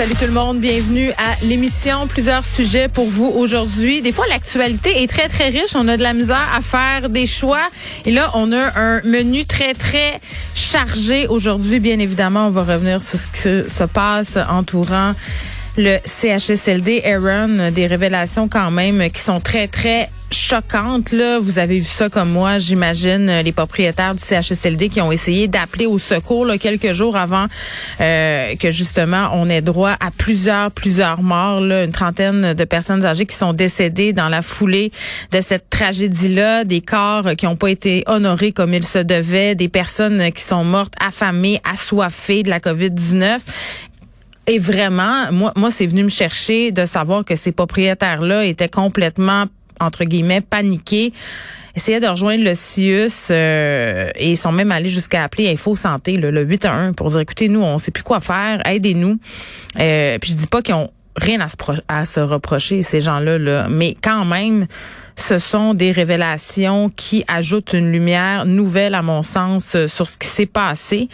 Salut tout le monde, bienvenue à l'émission. Plusieurs sujets pour vous aujourd'hui. Des fois, l'actualité est très, très riche. On a de la misère à faire des choix. Et là, on a un menu très, très chargé aujourd'hui. Bien évidemment, on va revenir sur ce qui se passe entourant le CHSLD. Aaron, des révélations quand même qui sont très, très choquantes. Là. Vous avez vu ça comme moi, j'imagine, les propriétaires du CHSLD qui ont essayé d'appeler au secours là, quelques jours avant euh, que justement on ait droit à plusieurs, plusieurs morts, là, une trentaine de personnes âgées qui sont décédées dans la foulée de cette tragédie-là, des corps qui n'ont pas été honorés comme il se devait, des personnes qui sont mortes affamées, assoiffées de la COVID-19. Et vraiment, moi, moi, c'est venu me chercher de savoir que ces propriétaires-là étaient complètement, entre guillemets, paniqués essayaient de rejoindre le CIUS euh, et sont même allés jusqu'à appeler Info Santé, le, le 811, pour dire, écoutez, nous, on sait plus quoi faire, aidez-nous. Euh, puis je dis pas qu'ils ont rien à se, à se reprocher, ces gens-là, là, mais quand même, ce sont des révélations qui ajoutent une lumière nouvelle, à mon sens, sur ce qui s'est passé.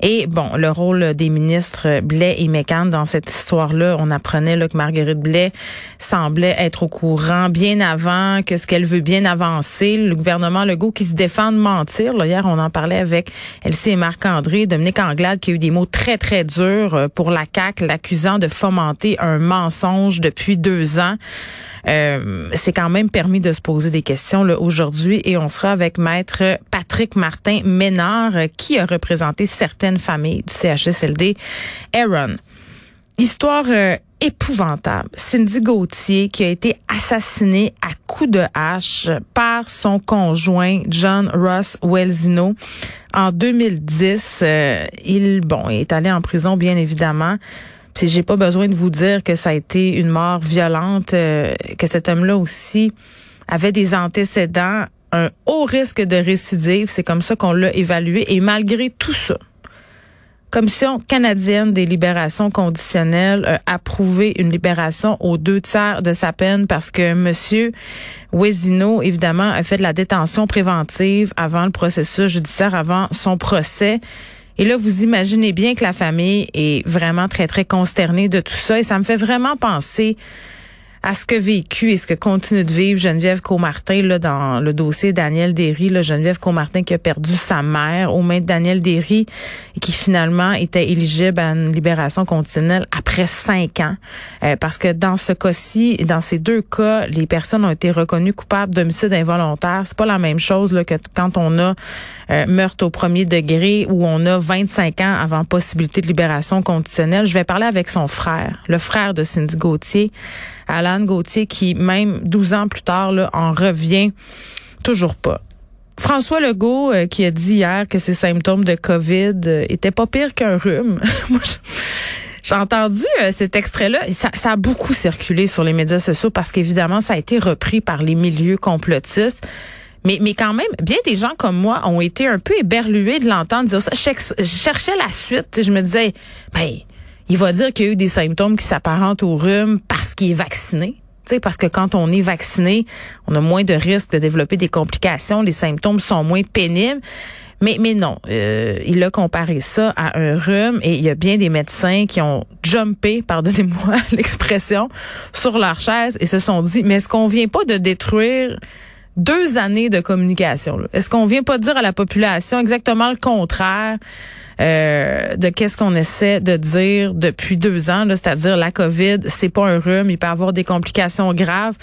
Et bon, le rôle des ministres Blais et Mécan dans cette histoire-là, on apprenait là, que Marguerite Blais semblait être au courant bien avant que ce qu'elle veut bien avancer. Le gouvernement Legault qui se défend de mentir. Là, hier, on en parlait avec Elsie et Marc-André, Dominique Anglade qui a eu des mots très, très durs pour la CAQ, l'accusant de fomenter un mensonge depuis deux ans. Euh, c'est quand même permis de se poser des questions là, aujourd'hui et on sera avec maître Patrick Martin Ménard qui a représenté certaines familles du CHSLD. Aaron, histoire euh, épouvantable. Cindy Gauthier qui a été assassinée à coups de hache par son conjoint John Ross Welsino en 2010. Euh, il bon est allé en prison bien évidemment j'ai pas besoin de vous dire que ça a été une mort violente, euh, que cet homme-là aussi avait des antécédents, un haut risque de récidive. C'est comme ça qu'on l'a évalué. Et malgré tout ça, Commission canadienne des libérations conditionnelles a approuvé une libération aux deux tiers de sa peine parce que Monsieur Wesino, évidemment, a fait de la détention préventive avant le processus judiciaire, avant son procès. Et là, vous imaginez bien que la famille est vraiment très, très consternée de tout ça. Et ça me fait vraiment penser à ce que vécu et ce que continue de vivre Geneviève Comartin là, dans le dossier Daniel Derry. Là, Geneviève Comartin qui a perdu sa mère aux mains de Daniel Derry et qui finalement était éligible à une libération conditionnelle après cinq ans. Euh, parce que dans ce cas-ci, dans ces deux cas, les personnes ont été reconnues coupables d'homicide involontaire. C'est pas la même chose que quand on a euh, meurtre au premier degré où on a 25 ans avant possibilité de libération conditionnelle. Je vais parler avec son frère, le frère de Cindy Gauthier. Alan Gauthier, qui même 12 ans plus tard là, en revient toujours pas. François Legault euh, qui a dit hier que ses symptômes de COVID euh, étaient pas pires qu'un rhume. Moi, j'ai entendu euh, cet extrait-là. Ça, ça, a beaucoup circulé sur les médias sociaux parce qu'évidemment, ça a été repris par les milieux complotistes. Mais, mais quand même, bien des gens comme moi ont été un peu éberlués de l'entendre dire ça. Je cherchais la suite. Je me disais, ben, il va dire qu'il y a eu des symptômes qui s'apparentent au rhume parce qu'il est vacciné. parce que quand on est vacciné, on a moins de risques de développer des complications, les symptômes sont moins pénibles. Mais, mais non, euh, il a comparé ça à un rhume et il y a bien des médecins qui ont jumpé, pardonnez-moi l'expression, sur leur chaise et se sont dit, mais est-ce qu'on vient pas de détruire deux années de communication? Est-ce qu'on vient pas dire à la population exactement le contraire? Euh, de qu'est-ce qu'on essaie de dire depuis deux ans, c'est-à-dire la COVID, c'est pas un rhume, il peut avoir des complications graves.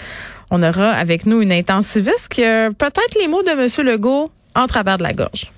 On aura avec nous une intensiviste qui a peut-être les mots de M. Legault en travers de la gorge.